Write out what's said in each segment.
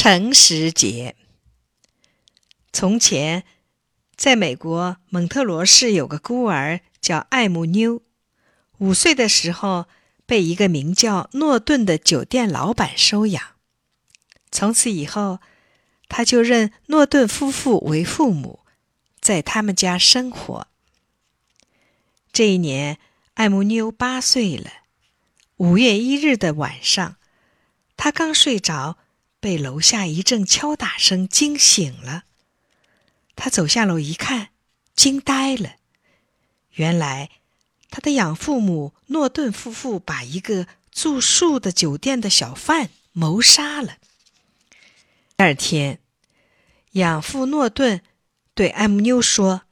诚实节。从前，在美国蒙特罗市有个孤儿叫艾姆妞。五岁的时候，被一个名叫诺顿的酒店老板收养。从此以后，他就认诺顿夫妇为父母，在他们家生活。这一年，艾姆妞八岁了。五月一日的晚上，他刚睡着，被楼下一阵敲打声惊醒了。他走下楼一看，惊呆了。原来，他的养父母诺顿夫妇把一个住宿的酒店的小贩谋杀了。第二天，养父诺顿对艾姆妞说：“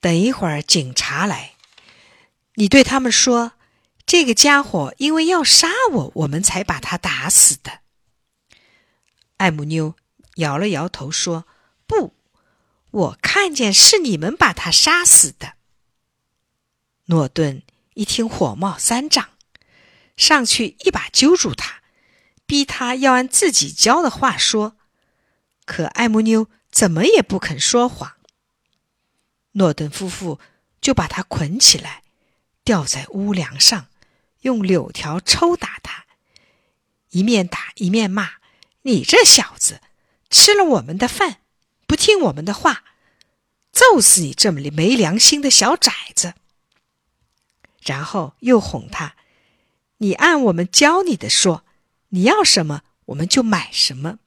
等一会儿警察来，你对他们说。”这个家伙因为要杀我，我们才把他打死的。艾姆妞摇了摇头说：“不，我看见是你们把他杀死的。”诺顿一听，火冒三丈，上去一把揪住他，逼他要按自己教的话说。可艾姆妞怎么也不肯说谎。诺顿夫妇就把他捆起来，吊在屋梁上。用柳条抽打他，一面打一面骂：“你这小子，吃了我们的饭，不听我们的话，揍死你这么没良心的小崽子！”然后又哄他：“你按我们教你的说，你要什么我们就买什么。”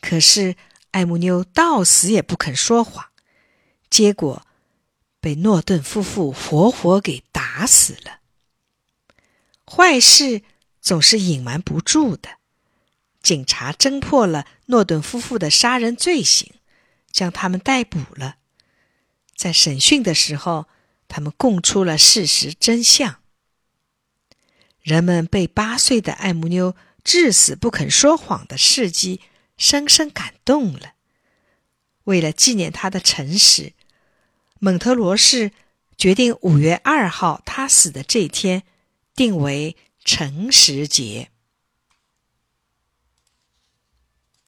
可是艾慕妞到死也不肯说谎，结果被诺顿夫妇活活给打死了。坏事总是隐瞒不住的。警察侦破了诺顿夫妇的杀人罪行，将他们逮捕了。在审讯的时候，他们供出了事实真相。人们被八岁的艾姆妞至死不肯说谎的事迹深深感动了。为了纪念他的诚实，蒙特罗市决定五月二号他死的这天。定为诚实节。